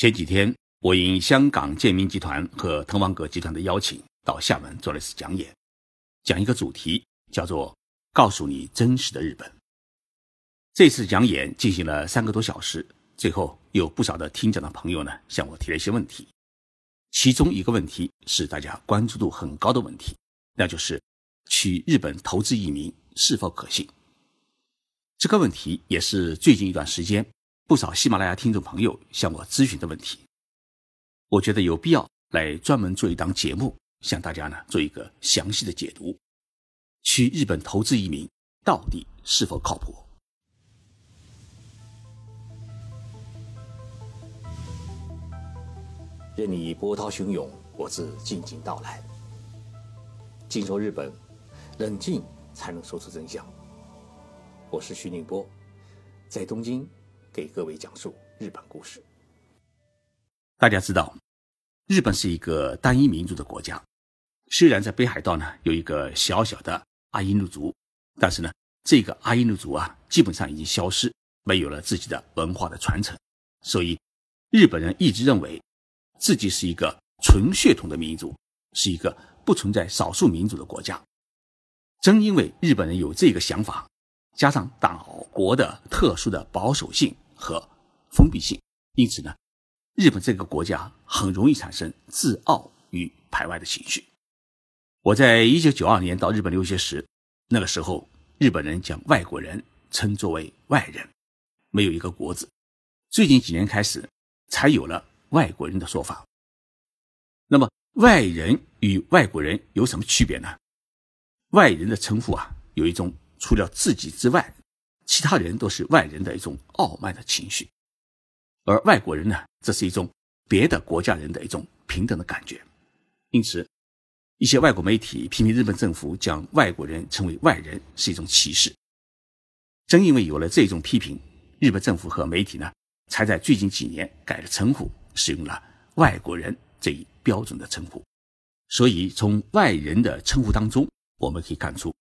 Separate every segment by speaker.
Speaker 1: 前几天，我应香港建民集团和滕王阁集团的邀请，到厦门做了一次讲演，讲一个主题叫做“告诉你真实的日本”。这次讲演进行了三个多小时，最后有不少的听讲的朋友呢向我提了一些问题，其中一个问题是大家关注度很高的问题，那就是去日本投资移民是否可行？这个问题也是最近一段时间。不少喜马拉雅听众朋友向我咨询的问题，我觉得有必要来专门做一档节目，向大家呢做一个详细的解读。去日本投资移民到底是否靠谱？
Speaker 2: 任你波涛汹涌，我自静静到来。静说日本，冷静才能说出真相。我是徐宁波，在东京。给各位讲述日本故事。
Speaker 1: 大家知道，日本是一个单一民族的国家。虽然在北海道呢有一个小小的阿伊努族，但是呢，这个阿伊努族啊基本上已经消失，没有了自己的文化的传承。所以，日本人一直认为自己是一个纯血统的民族，是一个不存在少数民族的国家。正因为日本人有这个想法。加上岛国的特殊的保守性和封闭性，因此呢，日本这个国家很容易产生自傲与排外的情绪。我在一九九二年到日本留学时，那个时候日本人将外国人称作为外人，没有一个国字。最近几年开始，才有了外国人的说法。那么，外人与外国人有什么区别呢？外人的称呼啊，有一种。除了自己之外，其他人都是外人的一种傲慢的情绪，而外国人呢，这是一种别的国家人的一种平等的感觉。因此，一些外国媒体批评日本政府将外国人称为外人是一种歧视。正因为有了这种批评，日本政府和媒体呢，才在最近几年改了称呼，使用了“外国人”这一标准的称呼。所以，从外人的称呼当中，我们可以看出。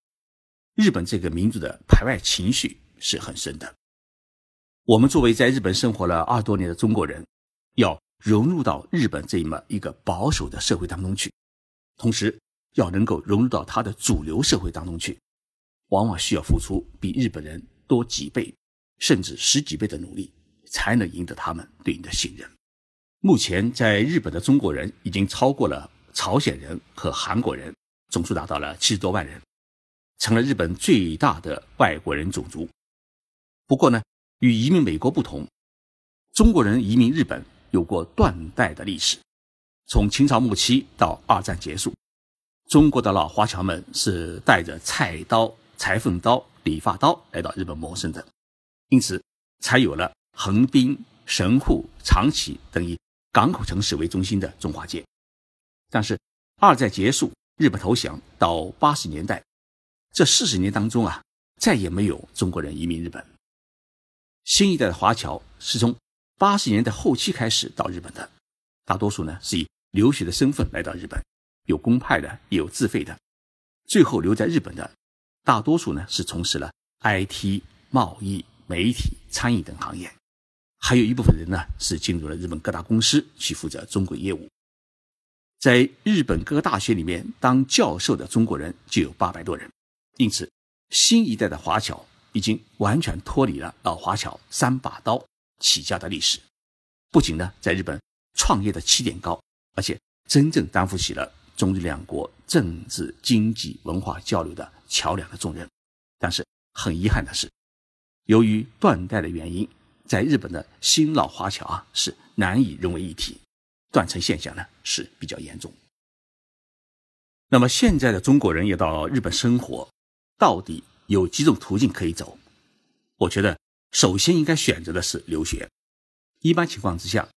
Speaker 1: 日本这个民族的排外情绪是很深的。我们作为在日本生活了二十多年的中国人，要融入到日本这么一个保守的社会当中去，同时要能够融入到他的主流社会当中去，往往需要付出比日本人多几倍甚至十几倍的努力，才能赢得他们对你的信任。目前在日本的中国人已经超过了朝鲜人和韩国人，总数达到了七十多万人。成了日本最大的外国人种族。不过呢，与移民美国不同，中国人移民日本有过断代的历史。从清朝末期到二战结束，中国的老华侨们是带着菜刀、裁缝刀、理发刀来到日本谋生的，因此才有了横滨、神户、长崎等以港口城市为中心的中华街。但是二战结束，日本投降，到八十年代。这四十年当中啊，再也没有中国人移民日本。新一代的华侨是从八十年代后期开始到日本的，大多数呢是以留学的身份来到日本，有公派的，也有自费的。最后留在日本的，大多数呢是从事了 IT、贸易、媒体、餐饮等行业，还有一部分人呢是进入了日本各大公司去负责中国业务。在日本各个大学里面当教授的中国人就有八百多人。因此，新一代的华侨已经完全脱离了老华侨三把刀起家的历史，不仅呢在日本创业的起点高，而且真正担负起了中日两国政治、经济、文化交流的桥梁的重任。但是很遗憾的是，由于断代的原因，在日本的新老华侨啊是难以融为一体，断层现象呢是比较严重。那么现在的中国人也到日本生活。到底有几种途径可以走？我觉得首先应该选择的是留学。一般情况之下，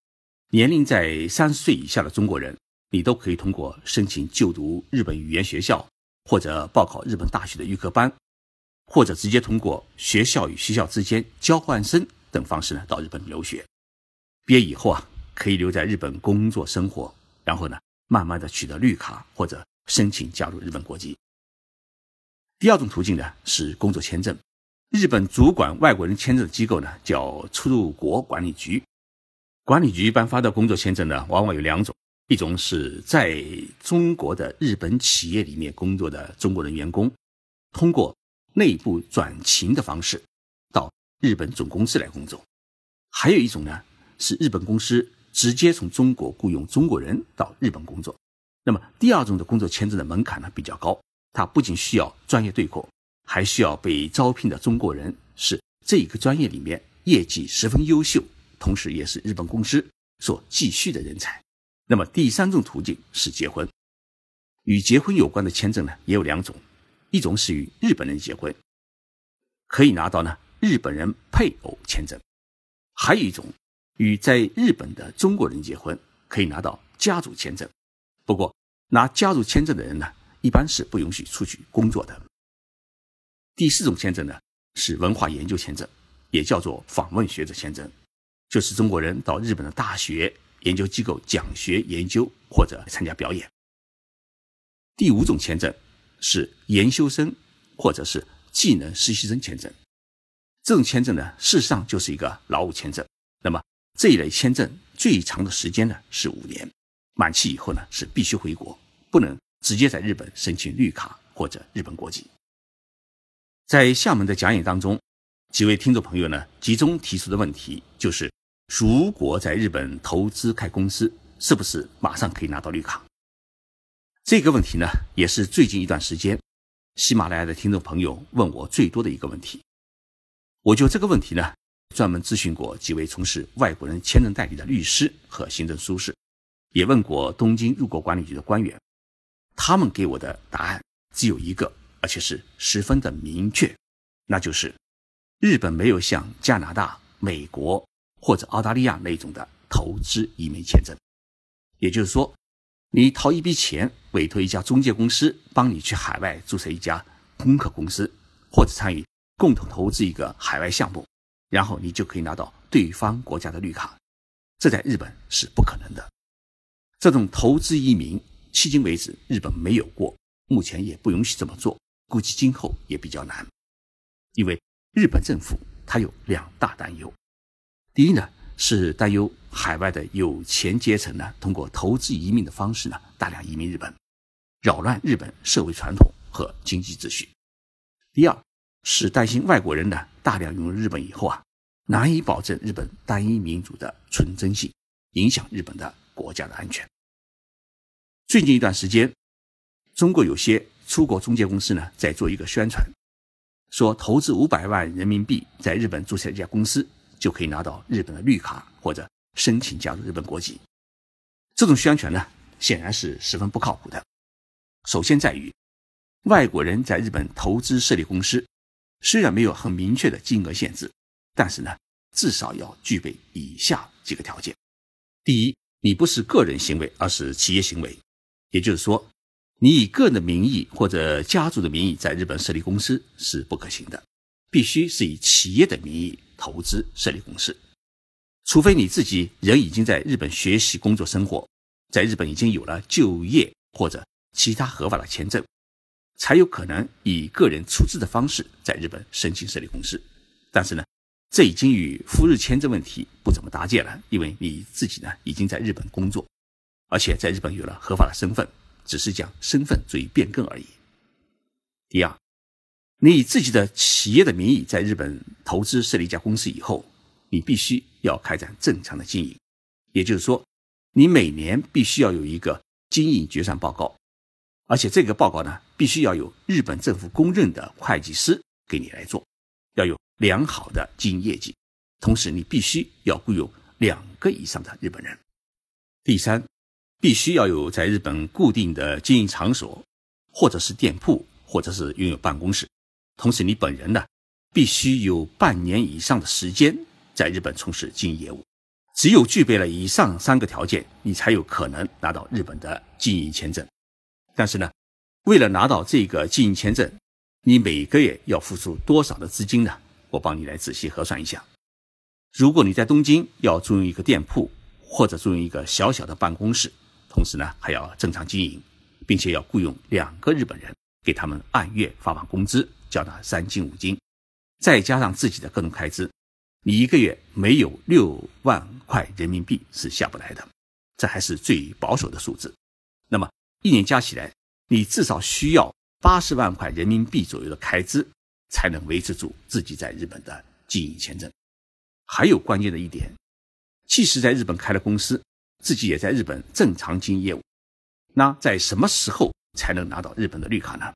Speaker 1: 年龄在三十岁以下的中国人，你都可以通过申请就读日本语言学校，或者报考日本大学的预科班，或者直接通过学校与学校之间交换生等方式呢到日本留学。毕业以后啊，可以留在日本工作生活，然后呢，慢慢的取得绿卡或者申请加入日本国籍。第二种途径呢是工作签证，日本主管外国人签证的机构呢叫出入国管理局，管理局颁发的工作签证呢，往往有两种，一种是在中国的日本企业里面工作的中国人员工，通过内部转勤的方式到日本总公司来工作；还有一种呢，是日本公司直接从中国雇佣中国人到日本工作。那么第二种的工作签证的门槛呢比较高，他不仅需要专业对口，还需要被招聘的中国人是这一个专业里面业绩十分优秀。同时，也是日本公司所继续的人才。那么，第三种途径是结婚。与结婚有关的签证呢，也有两种：一种是与日本人结婚，可以拿到呢日本人配偶签证；还有一种与在日本的中国人结婚，可以拿到家族签证。不过，拿家族签证的人呢，一般是不允许出去工作的。第四种签证呢，是文化研究签证，也叫做访问学者签证。就是中国人到日本的大学研究机构讲学研究或者参加表演。第五种签证是研修生或者是技能实习生签证，这种签证呢，事实上就是一个劳务签证。那么这一类签证最长的时间呢是五年，满期以后呢是必须回国，不能直接在日本申请绿卡或者日本国籍。在厦门的讲演当中，几位听众朋友呢集中提出的问题就是。如果在日本投资开公司，是不是马上可以拿到绿卡？这个问题呢，也是最近一段时间喜马拉雅的听众朋友问我最多的一个问题。我就这个问题呢，专门咨询过几位从事外国人签证代理的律师和行政书士，也问过东京入国管理局的官员，他们给我的答案只有一个，而且是十分的明确，那就是日本没有像加拿大、美国。或者澳大利亚那种的投资移民签证，也就是说，你掏一笔钱，委托一家中介公司帮你去海外注册一家空客公司，或者参与共同投资一个海外项目，然后你就可以拿到对方国家的绿卡。这在日本是不可能的。这种投资移民迄今为止日本没有过，目前也不允许这么做，估计今后也比较难，因为日本政府它有两大担忧。第一呢，是担忧海外的有钱阶层呢，通过投资移民的方式呢，大量移民日本，扰乱日本社会传统和经济秩序。第二是担心外国人呢，大量涌入日本以后啊，难以保证日本单一民族的纯真性，影响日本的国家的安全。最近一段时间，中国有些出国中介公司呢，在做一个宣传，说投资五百万人民币在日本注册一家公司。就可以拿到日本的绿卡或者申请加入日本国籍。这种宣传呢，显然是十分不靠谱的。首先在于，外国人在日本投资设立公司，虽然没有很明确的金额限制，但是呢，至少要具备以下几个条件：第一，你不是个人行为，而是企业行为，也就是说，你以个人的名义或者家族的名义在日本设立公司是不可行的，必须是以企业的名义。投资设立公司，除非你自己人已经在日本学习、工作、生活，在日本已经有了就业或者其他合法的签证，才有可能以个人出资的方式在日本申请设立公司。但是呢，这已经与赴日签证问题不怎么搭界了，因为你自己呢已经在日本工作，而且在日本有了合法的身份，只是将身份做一变更而已。第二。你以自己的企业的名义在日本投资设立一家公司以后，你必须要开展正常的经营，也就是说，你每年必须要有一个经营决算报告，而且这个报告呢，必须要有日本政府公认的会计师给你来做，要有良好的经营业绩，同时你必须要雇佣两个以上的日本人。第三，必须要有在日本固定的经营场所，或者是店铺，或者是拥有办公室。同时，你本人呢，必须有半年以上的时间在日本从事经营业务。只有具备了以上三个条件，你才有可能拿到日本的经营签证。但是呢，为了拿到这个经营签证，你每个月要付出多少的资金呢？我帮你来仔细核算一下。如果你在东京要租用一个店铺，或者租用一个小小的办公室，同时呢还要正常经营，并且要雇佣两个日本人，给他们按月发放工资。交纳三金五金，再加上自己的各种开支，你一个月没有六万块人民币是下不来的，这还是最保守的数字。那么一年加起来，你至少需要八十万块人民币左右的开支，才能维持住自己在日本的经营签证。还有关键的一点，即使在日本开了公司，自己也在日本正常经营业务，那在什么时候才能拿到日本的绿卡呢？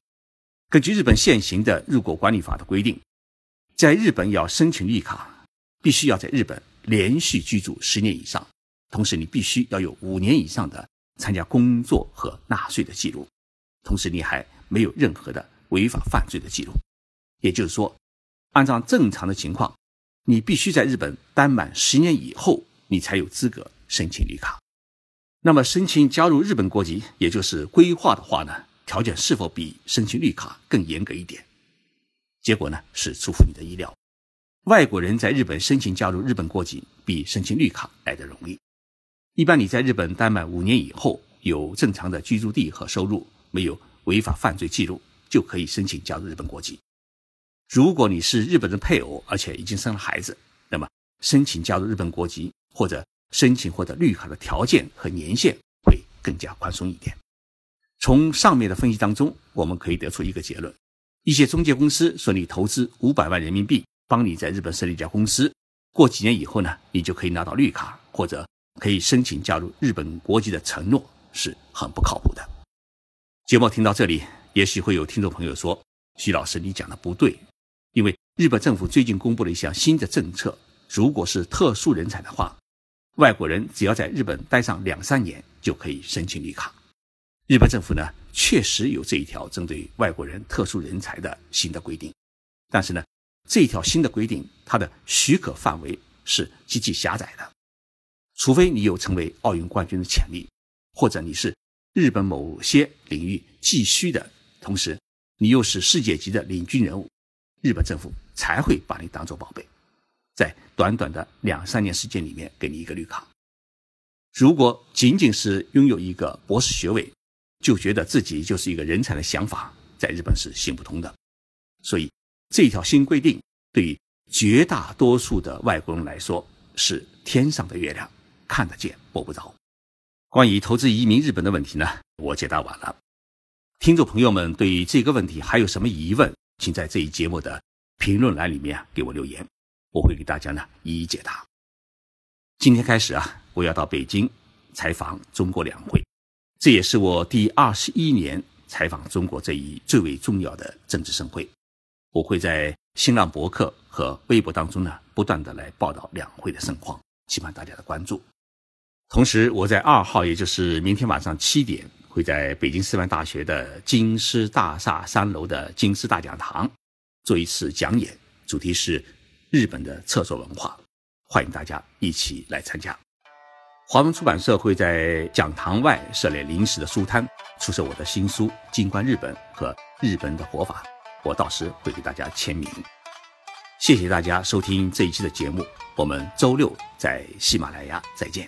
Speaker 1: 根据日本现行的入国管理法的规定，在日本要申请绿卡。必须要在日本连续居住十年以上，同时你必须要有五年以上的参加工作和纳税的记录，同时你还没有任何的违法犯罪的记录。也就是说，按照正常的情况，你必须在日本待满十年以后，你才有资格申请绿卡。那么，申请加入日本国籍，也就是规划的话呢，条件是否比申请绿卡更严格一点？结果呢，是出乎你的意料。外国人在日本申请加入日本国籍，比申请绿卡来得容易。一般你在日本待满五年以后，有正常的居住地和收入，没有违法犯罪记录，就可以申请加入日本国籍。如果你是日本的配偶，而且已经生了孩子，那么申请加入日本国籍或者申请获得绿卡的条件和年限会更加宽松一点。从上面的分析当中，我们可以得出一个结论：一些中介公司说你投资五百万人民币。帮你在日本设立一家公司，过几年以后呢，你就可以拿到绿卡，或者可以申请加入日本国籍的承诺是很不靠谱的。节目听到这里，也许会有听众朋友说：“徐老师，你讲的不对，因为日本政府最近公布了一项新的政策，如果是特殊人才的话，外国人只要在日本待上两三年就可以申请绿卡。日本政府呢，确实有这一条针对外国人特殊人才的新的规定，但是呢。”这一条新的规定，它的许可范围是极其狭窄的，除非你有成为奥运冠军的潜力，或者你是日本某些领域急需的，同时你又是世界级的领军人物，日本政府才会把你当做宝贝，在短短的两三年时间里面给你一个绿卡。如果仅仅是拥有一个博士学位，就觉得自己就是一个人才的想法，在日本是行不通的，所以。这条新规定对于绝大多数的外国人来说是天上的月亮，看得见摸不着。关于投资移民日本的问题呢，我解答完了。听众朋友们对于这个问题还有什么疑问，请在这一节目的评论栏里面给我留言，我会给大家呢一一解答。今天开始啊，我要到北京采访中国两会，这也是我第二十一年采访中国这一最为重要的政治盛会。我会在新浪博客和微博当中呢，不断的来报道两会的盛况，期盼大家的关注。同时，我在二号，也就是明天晚上七点，会在北京师范大学的京师大厦三楼的京师大讲堂做一次讲演，主题是日本的厕所文化，欢迎大家一起来参加。华文出版社会在讲堂外设立临时的书摊，出售我的新书《静观日本》和《日本的活法》。我到时会给大家签名。谢谢大家收听这一期的节目，我们周六在喜马拉雅再见。